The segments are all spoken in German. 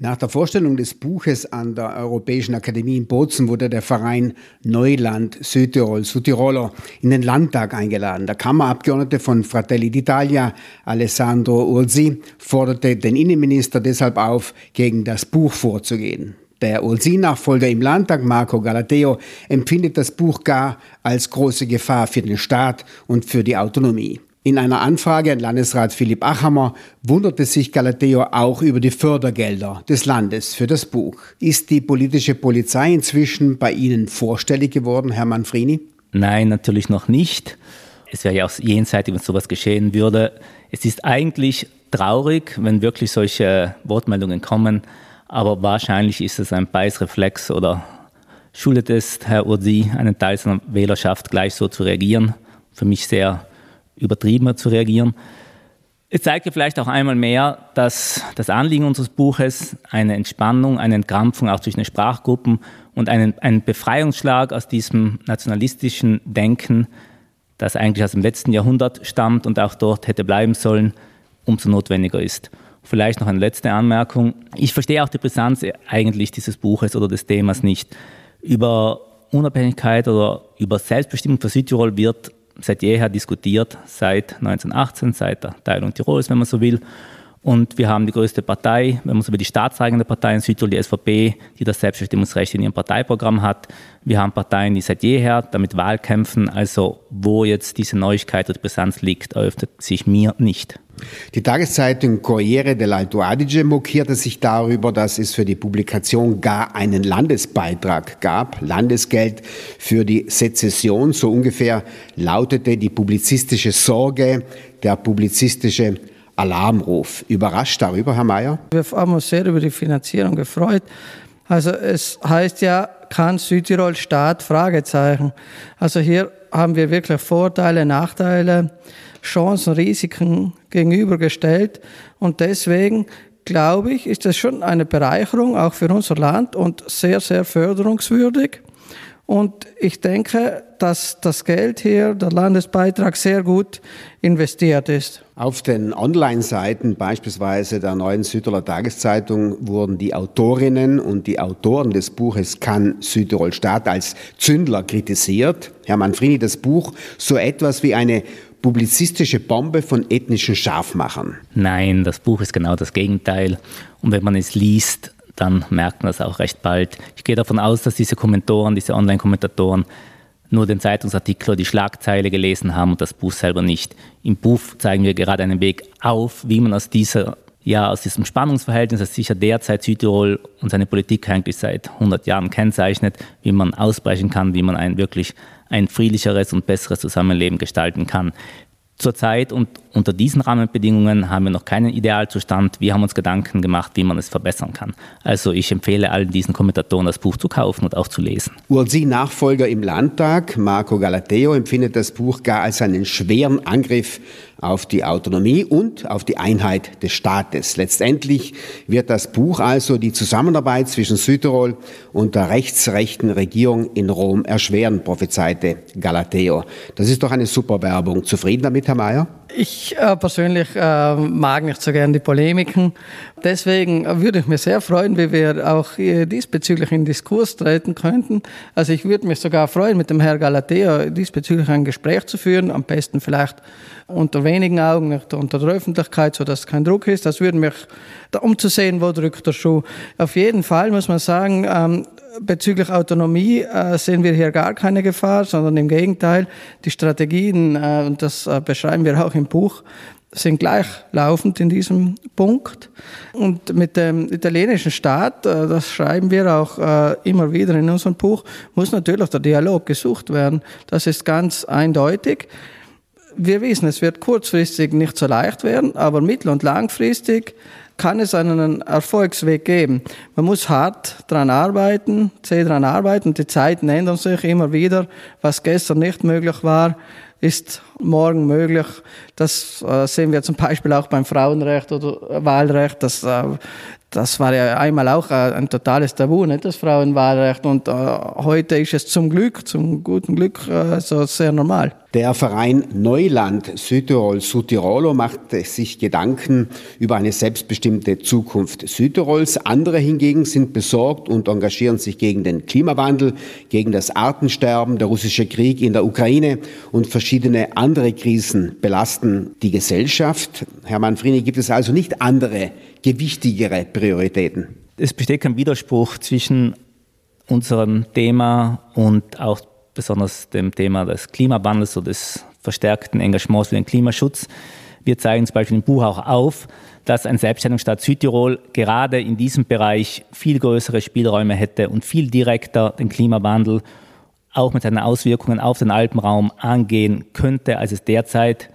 Nach der Vorstellung des Buches an der Europäischen Akademie in Bozen wurde der Verein Neuland Südtirol, Südtiroler, in den Landtag eingeladen. Der Kammerabgeordnete von Fratelli d'Italia, Alessandro Ursi, forderte den Innenminister deshalb auf, gegen das Buch vorzugehen. Der Ursi-Nachfolger im Landtag, Marco Galateo, empfindet das Buch gar als große Gefahr für den Staat und für die Autonomie. In einer Anfrage an Landesrat Philipp Achammer wunderte sich Galateo auch über die Fördergelder des Landes für das Buch. Ist die politische Polizei inzwischen bei Ihnen vorstellig geworden, Herr Manfrini? Nein, natürlich noch nicht. Es wäre ja auch jenseitig, wenn sowas geschehen würde. Es ist eigentlich traurig, wenn wirklich solche Wortmeldungen kommen, aber wahrscheinlich ist es ein Beißreflex oder schuldet es Herr Ursi, einen Teil seiner Wählerschaft gleich so zu reagieren. Für mich sehr übertriebener zu reagieren. Es zeigt ja vielleicht auch einmal mehr, dass das Anliegen unseres Buches eine Entspannung, eine Entkrampfung auch zwischen den Sprachgruppen und einen, einen Befreiungsschlag aus diesem nationalistischen Denken, das eigentlich aus dem letzten Jahrhundert stammt und auch dort hätte bleiben sollen, umso notwendiger ist. Vielleicht noch eine letzte Anmerkung. Ich verstehe auch die Brisanz eigentlich dieses Buches oder des Themas nicht. Über Unabhängigkeit oder über Selbstbestimmung für Südtirol wird seit jeher diskutiert, seit 1918, seit der Teilung Tirols, wenn man so will. Und wir haben die größte Partei, wenn man so will, die staatseigene Partei in Südtirol, die SVP, die das Selbstbestimmungsrecht in ihrem Parteiprogramm hat. Wir haben Parteien, die seit jeher damit Wahl kämpfen. Also wo jetzt diese Neuigkeit oder Brisanz liegt, eröffnet sich mir nicht. Die Tageszeitung Corriere dell'Alto Adige mokierte sich darüber, dass es für die Publikation gar einen Landesbeitrag gab, Landesgeld für die Sezession. So ungefähr lautete die publizistische Sorge, der publizistische Alarmruf. Überrascht darüber, Herr Mayer? Wir haben uns sehr über die Finanzierung gefreut. Also es heißt ja, kann Südtirol Staat? Fragezeichen. Also hier haben wir wirklich Vorteile, Nachteile, Chancen, Risiken gegenübergestellt. Und deswegen glaube ich, ist das schon eine Bereicherung auch für unser Land und sehr, sehr förderungswürdig. Und ich denke, dass das Geld hier, der Landesbeitrag, sehr gut investiert ist. Auf den Online-Seiten beispielsweise der neuen Südtiroler Tageszeitung wurden die Autorinnen und die Autoren des Buches Kann Südtirol Staat als Zündler kritisiert. Herr Manfrini, das Buch so etwas wie eine publizistische Bombe von ethnischen Scharfmachern. Nein, das Buch ist genau das Gegenteil. Und wenn man es liest, dann merkt man das auch recht bald. Ich gehe davon aus, dass diese Kommentatoren, diese Online-Kommentatoren nur den Zeitungsartikel oder die Schlagzeile gelesen haben und das Buch selber nicht. Im Buch zeigen wir gerade einen Weg auf, wie man aus dieser ja, aus diesem Spannungsverhältnis, das sicher derzeit Südtirol und seine Politik eigentlich seit 100 Jahren kennzeichnet, wie man ausbrechen kann, wie man ein wirklich ein friedlicheres und besseres Zusammenleben gestalten kann. Zurzeit und unter diesen Rahmenbedingungen haben wir noch keinen Idealzustand. Wir haben uns Gedanken gemacht, wie man es verbessern kann. Also ich empfehle allen diesen Kommentatoren, das Buch zu kaufen und auch zu lesen. Ursi-Nachfolger im Landtag, Marco Galateo, empfindet das Buch gar als einen schweren Angriff auf die Autonomie und auf die Einheit des Staates. Letztendlich wird das Buch also die Zusammenarbeit zwischen Südtirol und der rechtsrechten Regierung in Rom erschweren, prophezeite Galateo. Das ist doch eine super Werbung. Zufrieden damit, Herr Mayer? Ich äh, persönlich äh, mag nicht so gern die Polemiken. Deswegen würde ich mich sehr freuen, wie wir auch diesbezüglich in Diskurs treten könnten. Also ich würde mich sogar freuen, mit dem Herrn Galatea diesbezüglich ein Gespräch zu führen. Am besten vielleicht unter wenigen Augen, nicht unter der Öffentlichkeit, sodass kein Druck ist. Das würde mich, um zu sehen, wo drückt der Schuh. Auf jeden Fall muss man sagen, ähm, bezüglich Autonomie äh, sehen wir hier gar keine Gefahr, sondern im Gegenteil, die Strategien, äh, und das äh, beschreiben wir auch im Buch, sind gleichlaufend in diesem Punkt. Und mit dem italienischen Staat, äh, das schreiben wir auch äh, immer wieder in unserem Buch, muss natürlich der Dialog gesucht werden. Das ist ganz eindeutig. Wir wissen, es wird kurzfristig nicht so leicht werden, aber mittel- und langfristig kann es einen Erfolgsweg geben. Man muss hart dran arbeiten, zäh dran arbeiten. Die Zeiten ändern sich immer wieder. Was gestern nicht möglich war, ist morgen möglich. Das äh, sehen wir zum Beispiel auch beim Frauenrecht oder Wahlrecht. Das, äh, das war ja einmal auch ein totales Tabu, nicht das Frauenwahlrecht. Und äh, heute ist es zum Glück, zum guten Glück, äh, so sehr normal. Der Verein Neuland Südtirol Südtirolo macht sich Gedanken über eine selbstbestimmte Zukunft Südtirols. Andere hingegen sind besorgt und engagieren sich gegen den Klimawandel, gegen das Artensterben, der russische Krieg in der Ukraine und verschiedene andere Krisen belasten die Gesellschaft. Herr Manfrini, gibt es also nicht andere, gewichtigere Prioritäten? Es besteht kein Widerspruch zwischen unserem Thema und auch besonders dem Thema des Klimawandels oder des verstärkten Engagements für den Klimaschutz. Wir zeigen zum Beispiel im Buch auch auf, dass ein Selbstständigungsstaat Südtirol gerade in diesem Bereich viel größere Spielräume hätte und viel direkter den Klimawandel auch mit seinen Auswirkungen auf den Alpenraum angehen könnte, als es derzeit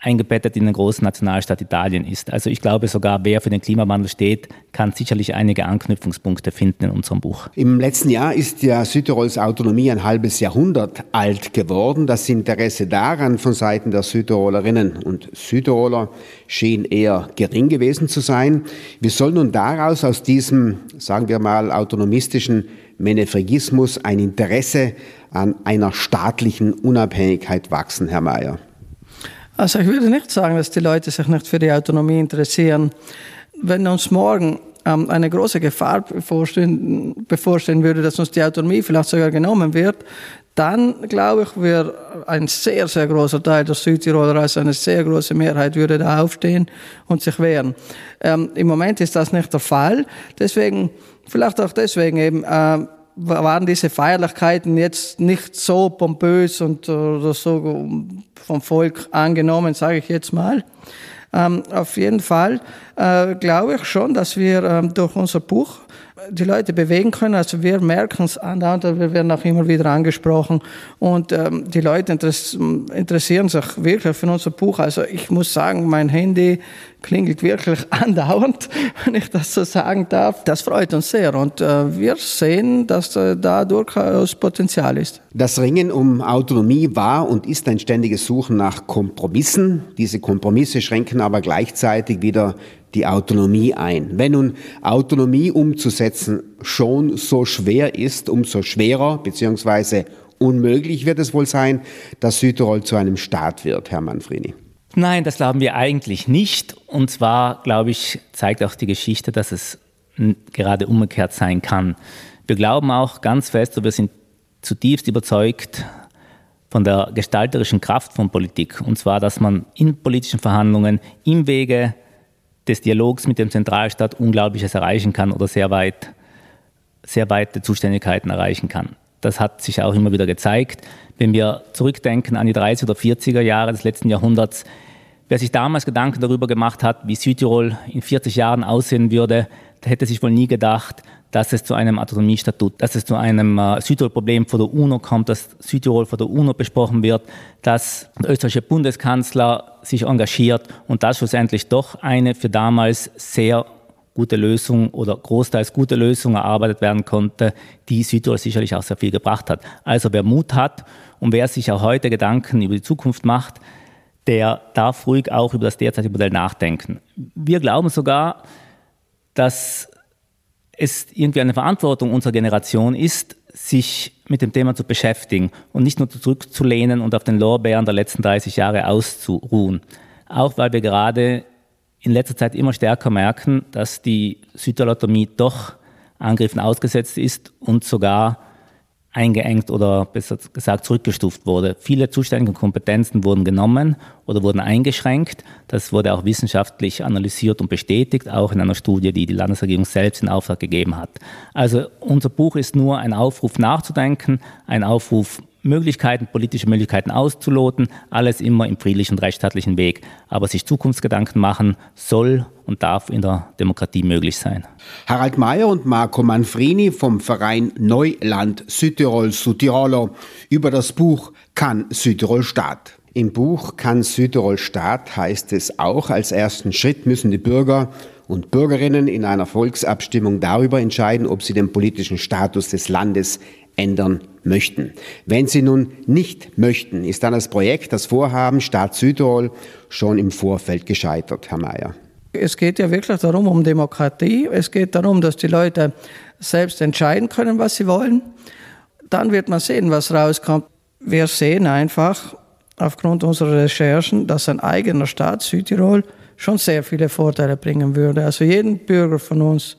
eingebettet in den großen Nationalstaat Italien ist. Also ich glaube sogar, wer für den Klimawandel steht, kann sicherlich einige Anknüpfungspunkte finden in unserem Buch. Im letzten Jahr ist ja Südtirols Autonomie ein halbes Jahrhundert alt geworden. Das Interesse daran von Seiten der Südtirolerinnen und Südtiroler schien eher gering gewesen zu sein. Wie soll nun daraus aus diesem, sagen wir mal, autonomistischen Menefregismus ein Interesse an einer staatlichen Unabhängigkeit wachsen, Herr Mayer? Also ich würde nicht sagen, dass die Leute sich nicht für die Autonomie interessieren. Wenn uns morgen ähm, eine große Gefahr bevorstehen, bevorstehen würde, dass uns die Autonomie vielleicht sogar genommen wird, dann glaube ich, wäre ein sehr, sehr großer Teil der Südtiroler, also eine sehr große Mehrheit, würde da aufstehen und sich wehren. Ähm, Im Moment ist das nicht der Fall. Deswegen, vielleicht auch deswegen eben, äh, waren diese Feierlichkeiten jetzt nicht so pompös und oder so vom Volk angenommen, sage ich jetzt mal. Ähm, auf jeden Fall äh, glaube ich schon, dass wir ähm, durch unser Buch die Leute bewegen können. Also wir merken es andauernd, wir werden auch immer wieder angesprochen und ähm, die Leute interessieren sich wirklich für unser Buch. Also ich muss sagen, mein Handy klingelt wirklich andauernd, wenn ich das so sagen darf. Das freut uns sehr und äh, wir sehen, dass äh, da durchaus Potenzial ist. Das Ringen um Autonomie war und ist ein ständiges Suchen nach Kompromissen. Diese Kompromisse schränken aber gleichzeitig wieder die Autonomie ein. Wenn nun Autonomie umzusetzen schon so schwer ist, umso schwerer bzw. unmöglich wird es wohl sein, dass Südtirol zu einem Staat wird, Herr Manfrini. Nein, das glauben wir eigentlich nicht. Und zwar, glaube ich, zeigt auch die Geschichte, dass es gerade umgekehrt sein kann. Wir glauben auch ganz fest, und wir sind zutiefst überzeugt von der gestalterischen Kraft von Politik. Und zwar, dass man in politischen Verhandlungen im Wege des Dialogs mit dem Zentralstaat Unglaubliches erreichen kann oder sehr weit, sehr weite Zuständigkeiten erreichen kann. Das hat sich auch immer wieder gezeigt. Wenn wir zurückdenken an die 30er oder 40er Jahre des letzten Jahrhunderts, wer sich damals Gedanken darüber gemacht hat, wie Südtirol in 40 Jahren aussehen würde, hätte sich wohl nie gedacht, dass es zu einem Autonomiestatut, dass es zu einem äh, Südtirol-Problem vor der UNO kommt, dass Südtirol vor der UNO besprochen wird, dass der österreichische Bundeskanzler sich engagiert und dass schlussendlich doch eine für damals sehr gute Lösung oder großteils gute Lösung erarbeitet werden konnte, die Südtirol sicherlich auch sehr viel gebracht hat. Also wer Mut hat und wer sich auch heute Gedanken über die Zukunft macht, der darf ruhig auch über das derzeitige Modell nachdenken. Wir glauben sogar, dass es irgendwie eine Verantwortung unserer Generation ist, sich mit dem Thema zu beschäftigen und nicht nur zurückzulehnen und auf den Lorbeeren der letzten 30 Jahre auszuruhen. Auch weil wir gerade in letzter Zeit immer stärker merken, dass die Südtiroler doch Angriffen ausgesetzt ist und sogar eingeengt oder besser gesagt zurückgestuft wurde. Viele zuständige Kompetenzen wurden genommen oder wurden eingeschränkt. Das wurde auch wissenschaftlich analysiert und bestätigt, auch in einer Studie, die die Landesregierung selbst in Auftrag gegeben hat. Also unser Buch ist nur ein Aufruf nachzudenken, ein Aufruf Möglichkeiten, politische Möglichkeiten auszuloten, alles immer im friedlichen und rechtsstaatlichen Weg. Aber sich Zukunftsgedanken machen soll und darf in der Demokratie möglich sein. Harald Mayer und Marco Manfrini vom Verein Neuland Südtirol Südtiroler über das Buch Kann Südtirol Staat. Im Buch Kann Südtirol Staat heißt es auch, als ersten Schritt müssen die Bürger und Bürgerinnen in einer Volksabstimmung darüber entscheiden, ob sie den politischen Status des Landes ändern möchten. Wenn Sie nun nicht möchten, ist dann das Projekt, das Vorhaben Staat Südtirol schon im Vorfeld gescheitert, Herr Mayer. Es geht ja wirklich darum, um Demokratie. Es geht darum, dass die Leute selbst entscheiden können, was sie wollen. Dann wird man sehen, was rauskommt. Wir sehen einfach aufgrund unserer Recherchen, dass ein eigener Staat Südtirol schon sehr viele Vorteile bringen würde. Also jeden Bürger von uns.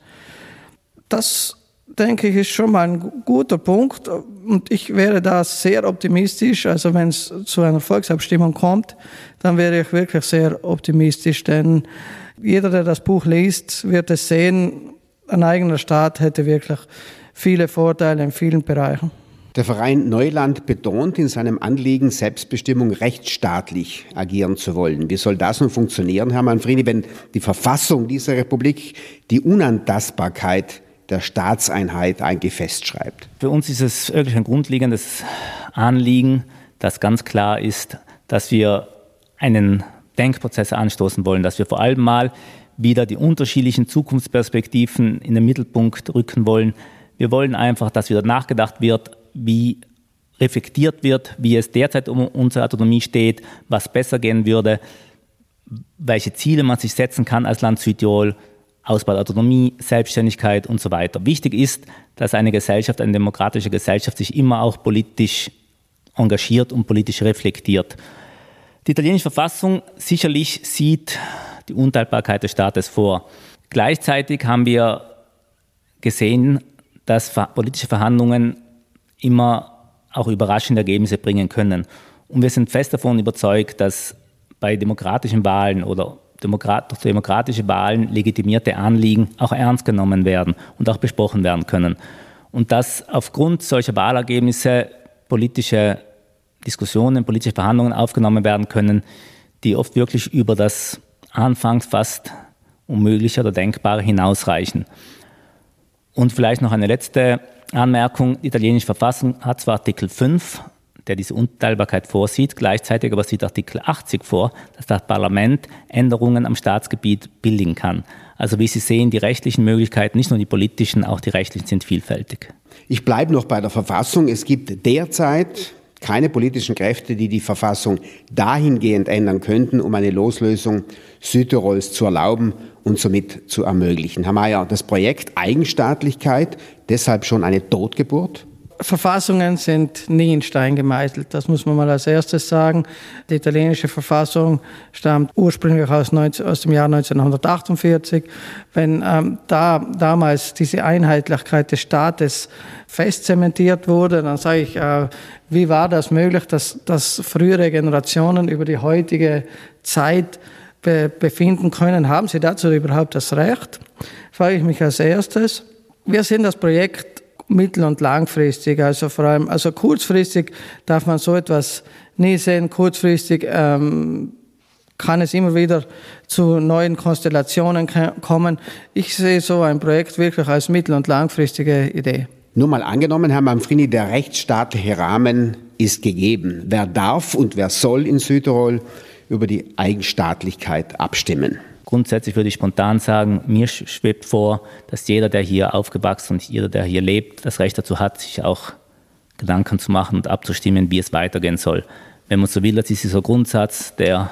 Das denke ich, ist schon mal ein guter Punkt. Und ich wäre da sehr optimistisch. Also wenn es zu einer Volksabstimmung kommt, dann wäre ich wirklich sehr optimistisch. Denn jeder, der das Buch liest, wird es sehen, ein eigener Staat hätte wirklich viele Vorteile in vielen Bereichen. Der Verein Neuland betont in seinem Anliegen, Selbstbestimmung rechtsstaatlich agieren zu wollen. Wie soll das nun funktionieren, Herr Manfrini, wenn die Verfassung dieser Republik die Unantastbarkeit der Staatseinheit eigentlich festschreibt? Für uns ist es wirklich ein grundlegendes Anliegen, das ganz klar ist, dass wir einen Denkprozess anstoßen wollen, dass wir vor allem mal wieder die unterschiedlichen Zukunftsperspektiven in den Mittelpunkt rücken wollen. Wir wollen einfach, dass wieder nachgedacht wird, wie reflektiert wird, wie es derzeit um unsere Autonomie steht, was besser gehen würde, welche Ziele man sich setzen kann als Land Südtirol, Ausbau der Autonomie, Selbstständigkeit und so weiter. Wichtig ist, dass eine Gesellschaft, eine demokratische Gesellschaft sich immer auch politisch engagiert und politisch reflektiert. Die italienische Verfassung sicherlich sieht die Unteilbarkeit des Staates vor. Gleichzeitig haben wir gesehen, dass politische Verhandlungen immer auch überraschende Ergebnisse bringen können. Und wir sind fest davon überzeugt, dass bei demokratischen Wahlen oder Demokrat demokratische Wahlen legitimierte Anliegen auch ernst genommen werden und auch besprochen werden können. Und dass aufgrund solcher Wahlergebnisse politische Diskussionen, politische Verhandlungen aufgenommen werden können, die oft wirklich über das anfangs fast unmögliche oder denkbare hinausreichen. Und vielleicht noch eine letzte Anmerkung, die italienische Verfassung hat zwar Artikel 5, der diese Unteilbarkeit vorsieht, gleichzeitig aber sieht Artikel 80 vor, dass das Parlament Änderungen am Staatsgebiet billigen kann. Also wie Sie sehen, die rechtlichen Möglichkeiten, nicht nur die politischen, auch die rechtlichen sind vielfältig. Ich bleibe noch bei der Verfassung. Es gibt derzeit keine politischen Kräfte, die die Verfassung dahingehend ändern könnten, um eine Loslösung Südtirols zu erlauben und somit zu ermöglichen. Herr Mayer, das Projekt Eigenstaatlichkeit deshalb schon eine Totgeburt? Verfassungen sind nie in Stein gemeißelt. Das muss man mal als erstes sagen. Die italienische Verfassung stammt ursprünglich aus, 19, aus dem Jahr 1948. Wenn ähm, da damals diese Einheitlichkeit des Staates festzementiert wurde, dann sage ich, äh, wie war das möglich, dass, dass frühere Generationen über die heutige Zeit be befinden können? Haben sie dazu überhaupt das Recht? Frage ich mich als erstes. Wir sehen das Projekt mittel- und langfristig. Also vor allem, also kurzfristig darf man so etwas nie sehen. Kurzfristig ähm, kann es immer wieder zu neuen Konstellationen kommen. Ich sehe so ein Projekt wirklich als mittel- und langfristige Idee. Nur mal angenommen, Herr Manfrini, der rechtsstaatliche Rahmen ist gegeben. Wer darf und wer soll in Südtirol über die Eigenstaatlichkeit abstimmen? Grundsätzlich würde ich spontan sagen, mir schwebt vor, dass jeder, der hier aufgewachsen und jeder, der hier lebt, das Recht dazu hat, sich auch Gedanken zu machen und abzustimmen, wie es weitergehen soll. Wenn man so will, das ist dieser Grundsatz, der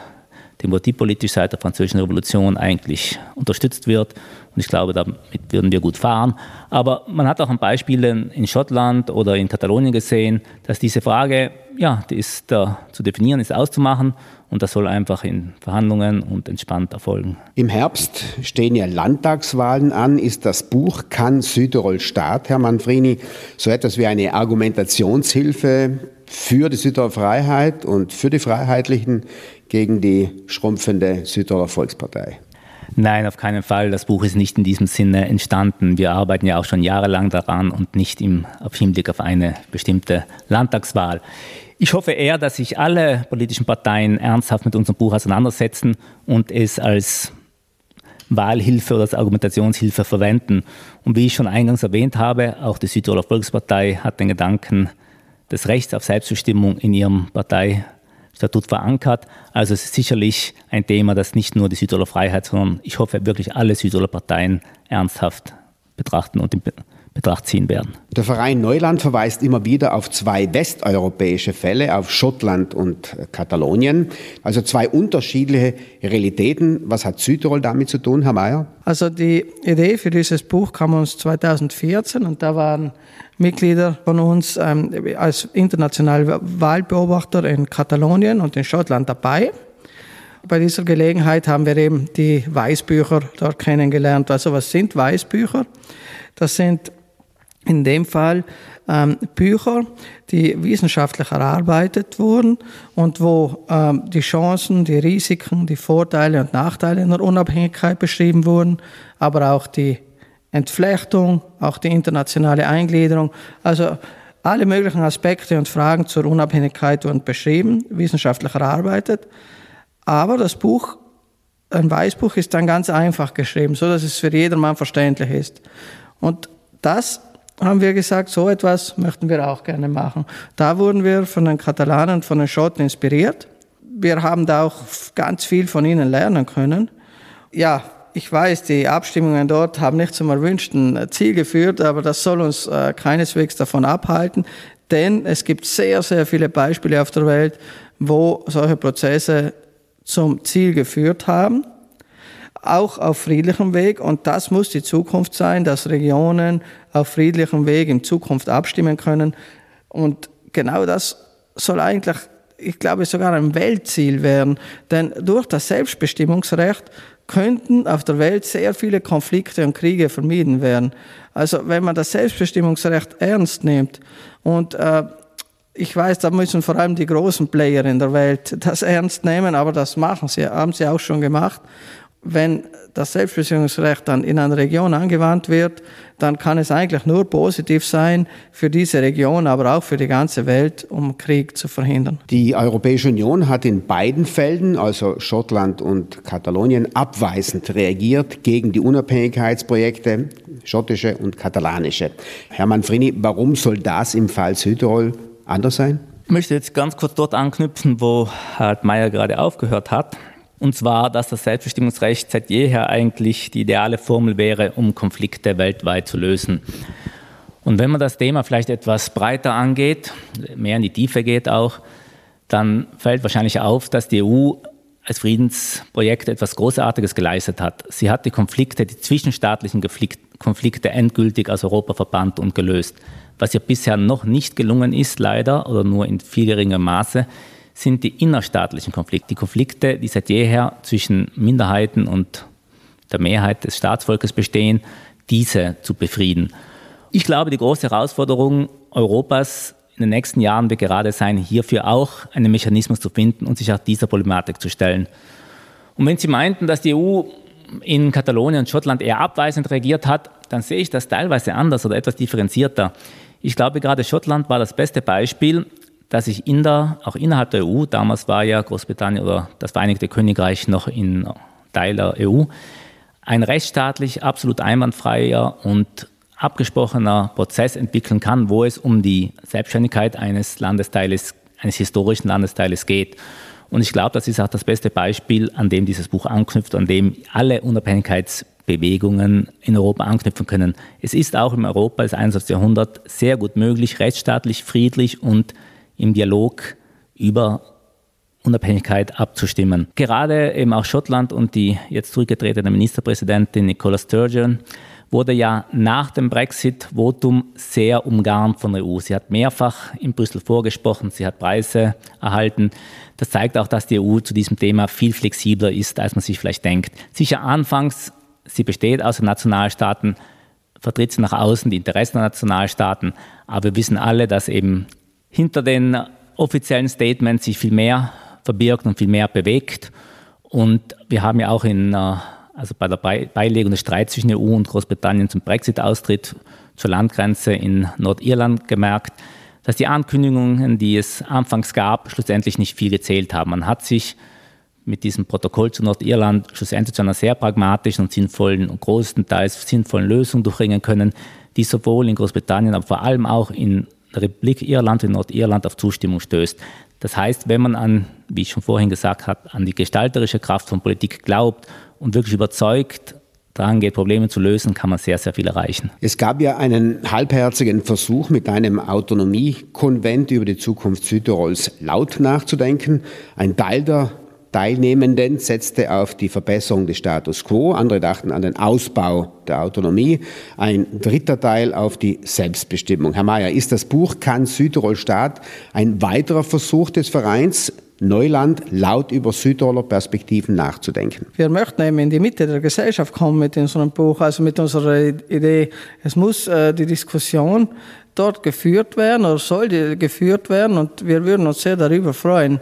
demokratiepolitisch seit der Französischen Revolution eigentlich unterstützt wird. Und ich glaube, damit würden wir gut fahren. Aber man hat auch an Beispielen in Schottland oder in Katalonien gesehen, dass diese Frage, ja, die ist da zu definieren, ist auszumachen. Und das soll einfach in Verhandlungen und entspannt erfolgen. Im Herbst stehen ja Landtagswahlen an. Ist das Buch Kann Südtirol Staat, Herr Manfrini, so etwas wie eine Argumentationshilfe für die Südtiroler Freiheit und für die Freiheitlichen gegen die schrumpfende Südtiroler Volkspartei? Nein, auf keinen Fall. Das Buch ist nicht in diesem Sinne entstanden. Wir arbeiten ja auch schon jahrelang daran und nicht im, auf Hinblick auf eine bestimmte Landtagswahl. Ich hoffe eher, dass sich alle politischen Parteien ernsthaft mit unserem Buch auseinandersetzen und es als Wahlhilfe oder als Argumentationshilfe verwenden. Und wie ich schon eingangs erwähnt habe, auch die Südtiroler Volkspartei hat den Gedanken des Rechts auf Selbstbestimmung in ihrem Parteistatut verankert. Also es ist sicherlich ein Thema, das nicht nur die Südtiroler Freiheit, sondern ich hoffe wirklich alle Südtiroler Parteien ernsthaft betrachten und Betracht ziehen werden. Der Verein Neuland verweist immer wieder auf zwei westeuropäische Fälle, auf Schottland und Katalonien, also zwei unterschiedliche Realitäten. Was hat Südtirol damit zu tun, Herr Mayer? Also die Idee für dieses Buch kam uns 2014 und da waren Mitglieder von uns ähm, als internationale Wahlbeobachter in Katalonien und in Schottland dabei. Bei dieser Gelegenheit haben wir eben die Weißbücher dort kennengelernt. Also was sind Weißbücher? Das sind in dem Fall ähm, Bücher, die wissenschaftlich erarbeitet wurden und wo ähm, die Chancen, die Risiken, die Vorteile und Nachteile in der Unabhängigkeit beschrieben wurden, aber auch die Entflechtung, auch die internationale Eingliederung. Also alle möglichen Aspekte und Fragen zur Unabhängigkeit wurden beschrieben, wissenschaftlich erarbeitet. Aber das Buch, ein Weißbuch, ist dann ganz einfach geschrieben, so dass es für jedermann verständlich ist. Und das haben wir gesagt, so etwas möchten wir auch gerne machen. Da wurden wir von den Katalanen von den Schotten inspiriert. Wir haben da auch ganz viel von ihnen lernen können. Ja, ich weiß, die Abstimmungen dort haben nicht zum erwünschten Ziel geführt, aber das soll uns äh, keineswegs davon abhalten, denn es gibt sehr, sehr viele Beispiele auf der Welt, wo solche Prozesse zum Ziel geführt haben auch auf friedlichem Weg. Und das muss die Zukunft sein, dass Regionen auf friedlichem Weg in Zukunft abstimmen können. Und genau das soll eigentlich, ich glaube, sogar ein Weltziel werden. Denn durch das Selbstbestimmungsrecht könnten auf der Welt sehr viele Konflikte und Kriege vermieden werden. Also wenn man das Selbstbestimmungsrecht ernst nimmt und äh, ich weiß, da müssen vor allem die großen Player in der Welt das ernst nehmen, aber das machen sie, haben sie auch schon gemacht wenn das Selbstbestimmungsrecht dann in einer Region angewandt wird, dann kann es eigentlich nur positiv sein für diese Region, aber auch für die ganze Welt, um Krieg zu verhindern. Die Europäische Union hat in beiden Fällen, also Schottland und Katalonien, abweisend reagiert gegen die Unabhängigkeitsprojekte, schottische und katalanische. Herr Manfrini, warum soll das im Fall Südtirol anders sein? Ich möchte jetzt ganz kurz dort anknüpfen, wo Harald Mayer gerade aufgehört hat. Und zwar, dass das Selbstbestimmungsrecht seit jeher eigentlich die ideale Formel wäre, um Konflikte weltweit zu lösen. Und wenn man das Thema vielleicht etwas breiter angeht, mehr in die Tiefe geht auch, dann fällt wahrscheinlich auf, dass die EU als Friedensprojekt etwas Großartiges geleistet hat. Sie hat die Konflikte, die zwischenstaatlichen Konflikte endgültig aus Europa verbannt und gelöst. Was ihr bisher noch nicht gelungen ist, leider, oder nur in viel geringerem Maße, sind die innerstaatlichen Konflikte, die Konflikte, die seit jeher zwischen Minderheiten und der Mehrheit des Staatsvolkes bestehen, diese zu befrieden. Ich glaube, die große Herausforderung Europas in den nächsten Jahren wird gerade sein, hierfür auch einen Mechanismus zu finden und sich auch dieser Problematik zu stellen. Und wenn Sie meinten, dass die EU in Katalonien und Schottland eher abweisend reagiert hat, dann sehe ich das teilweise anders oder etwas differenzierter. Ich glaube, gerade Schottland war das beste Beispiel, dass sich in der, auch innerhalb der EU, damals war ja Großbritannien oder das Vereinigte Königreich noch in Teil der EU, ein rechtsstaatlich absolut einwandfreier und abgesprochener Prozess entwickeln kann, wo es um die Selbstständigkeit eines Landesteiles, eines historischen Landesteiles geht. Und ich glaube, das ist auch das beste Beispiel, an dem dieses Buch anknüpft, an dem alle Unabhängigkeitsbewegungen in Europa anknüpfen können. Es ist auch im Europa des 21. Jahrhunderts sehr gut möglich, rechtsstaatlich, friedlich und im Dialog über Unabhängigkeit abzustimmen. Gerade eben auch Schottland und die jetzt zurückgetretene Ministerpräsidentin Nicola Sturgeon wurde ja nach dem Brexit-Votum sehr umgarnt von der EU. Sie hat mehrfach in Brüssel vorgesprochen, sie hat Preise erhalten. Das zeigt auch, dass die EU zu diesem Thema viel flexibler ist, als man sich vielleicht denkt. Sicher anfangs, sie besteht aus den Nationalstaaten, vertritt sie nach außen die Interessen der Nationalstaaten, aber wir wissen alle, dass eben hinter den offiziellen Statements sich viel mehr verbirgt und viel mehr bewegt. Und wir haben ja auch in, äh, also bei der Beilegung des Streits zwischen EU und Großbritannien zum Brexit-Austritt zur Landgrenze in Nordirland gemerkt, dass die Ankündigungen, die es anfangs gab, schlussendlich nicht viel gezählt haben. Man hat sich mit diesem Protokoll zu Nordirland schlussendlich zu einer sehr pragmatischen und sinnvollen und größtenteils sinnvollen Lösung durchringen können, die sowohl in Großbritannien, aber vor allem auch in Republik Irland in Nordirland auf Zustimmung stößt. Das heißt, wenn man an, wie ich schon vorhin gesagt habe, an die gestalterische Kraft von Politik glaubt und wirklich überzeugt daran geht, Probleme zu lösen, kann man sehr, sehr viel erreichen. Es gab ja einen halbherzigen Versuch, mit einem Autonomiekonvent über die Zukunft Südtirols laut nachzudenken. Ein Teil der Teilnehmenden setzte auf die Verbesserung des Status quo, andere dachten an den Ausbau der Autonomie, ein dritter Teil auf die Selbstbestimmung. Herr Mayer, ist das Buch Kann Südtirol Staat ein weiterer Versuch des Vereins, Neuland laut über Südtiroler Perspektiven nachzudenken. Wir möchten eben in die Mitte der Gesellschaft kommen mit unserem Buch, also mit unserer Idee. Es muss äh, die Diskussion dort geführt werden oder soll geführt werden und wir würden uns sehr darüber freuen.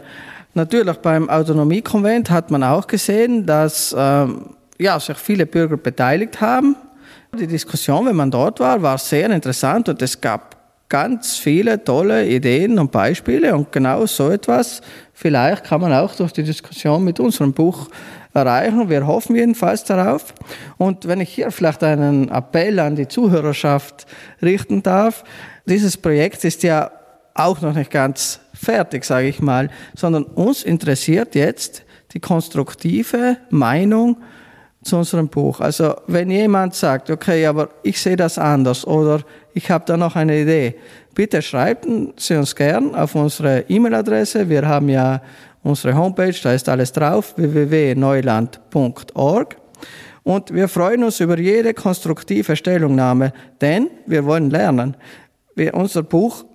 Natürlich beim Autonomiekonvent hat man auch gesehen, dass ähm, ja, sich viele Bürger beteiligt haben. Die Diskussion, wenn man dort war, war sehr interessant und es gab ganz viele tolle Ideen und Beispiele und genau so etwas vielleicht kann man auch durch die Diskussion mit unserem Buch erreichen. Wir hoffen jedenfalls darauf. Und wenn ich hier vielleicht einen Appell an die Zuhörerschaft richten darf, dieses Projekt ist ja auch noch nicht ganz fertig, sage ich mal, sondern uns interessiert jetzt die konstruktive Meinung zu unserem Buch. Also wenn jemand sagt, okay, aber ich sehe das anders oder ich habe da noch eine Idee, bitte schreiben Sie uns gern auf unsere E-Mail-Adresse. Wir haben ja unsere Homepage, da ist alles drauf, www.neuland.org. Und wir freuen uns über jede konstruktive Stellungnahme, denn wir wollen lernen. Wir, unser Buch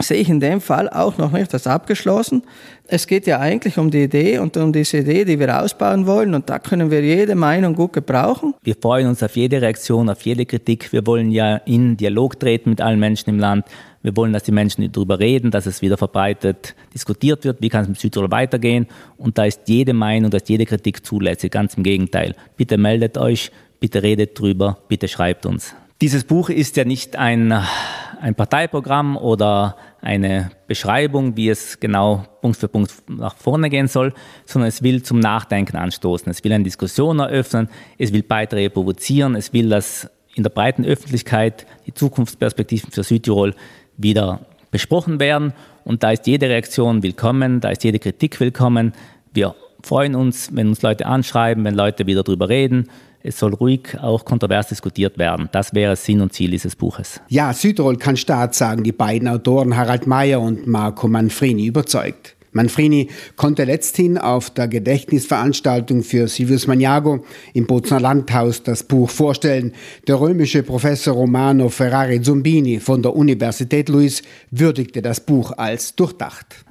sehe ich in dem Fall auch noch nicht als abgeschlossen. Es geht ja eigentlich um die Idee und um diese Idee, die wir ausbauen wollen und da können wir jede Meinung gut gebrauchen. Wir freuen uns auf jede Reaktion, auf jede Kritik. Wir wollen ja in Dialog treten mit allen Menschen im Land. Wir wollen, dass die Menschen darüber reden, dass es wieder verbreitet diskutiert wird, wie kann es mit Südtirol weitergehen. Und da ist jede Meinung, da ist jede Kritik zulässig, ganz im Gegenteil. Bitte meldet euch, bitte redet drüber, bitte schreibt uns. Dieses Buch ist ja nicht ein, ein Parteiprogramm oder eine Beschreibung, wie es genau Punkt für Punkt nach vorne gehen soll, sondern es will zum Nachdenken anstoßen. Es will eine Diskussion eröffnen, es will Beiträge provozieren, es will, dass in der breiten Öffentlichkeit die Zukunftsperspektiven für Südtirol wieder besprochen werden. Und da ist jede Reaktion willkommen, da ist jede Kritik willkommen. Wir freuen uns, wenn uns Leute anschreiben, wenn Leute wieder darüber reden. Es soll ruhig auch kontrovers diskutiert werden. Das wäre Sinn und Ziel dieses Buches. Ja, Südtirol kann Staat sagen die beiden Autoren Harald Mayer und Marco Manfrini überzeugt. Manfrini konnte letzthin auf der Gedächtnisveranstaltung für Silvius Magnago im Bozner Landhaus das Buch vorstellen. Der römische Professor Romano Ferrari Zumbini von der Universität Luis würdigte das Buch als durchdacht.